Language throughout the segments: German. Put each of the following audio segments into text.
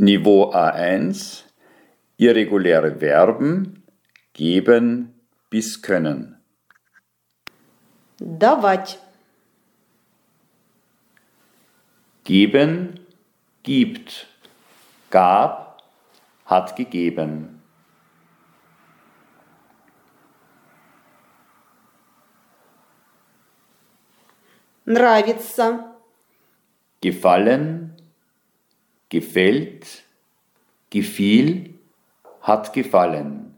Niveau A1 irreguläre Verben geben bis können. Давать. Geben gibt, gab, hat gegeben. Нравится. Gefallen, gefällt, gefiel, hat gefallen.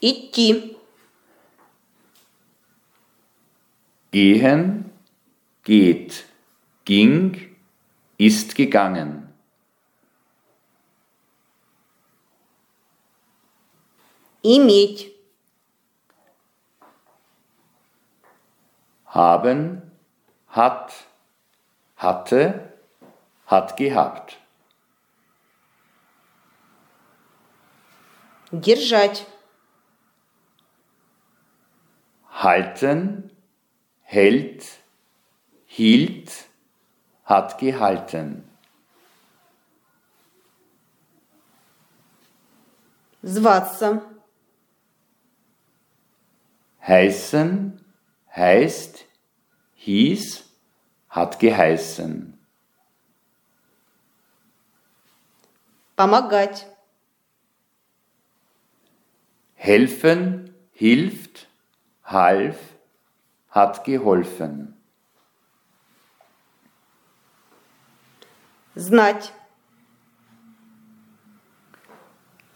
Идти. Gehen, geht, ging, ist gegangen. Иметь. Haben, hat, hatte, hat gehabt. Держать. Halten, hält, hielt, hat gehalten. Зваться. Heißen, heißt, hieß, hat geheißen. Помогать. Helfen, hilft, half, hat geholfen. Знать.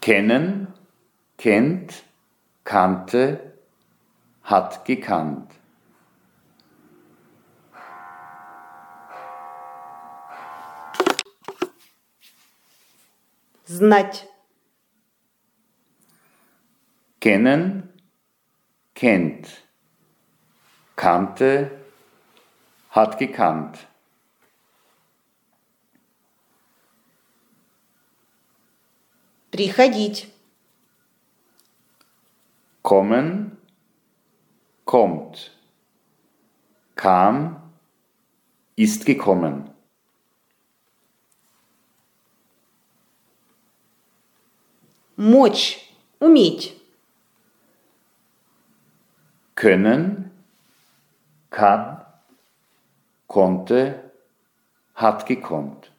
Kennen, kennt, kannte, hat gekannt. Знать. Kennen, kennt, kannte, hat gekannt. Приходить. Kommen, kommt, kam, ist gekommen. Мочь. Уметь. Können, kann, konnte, hat gekonnt.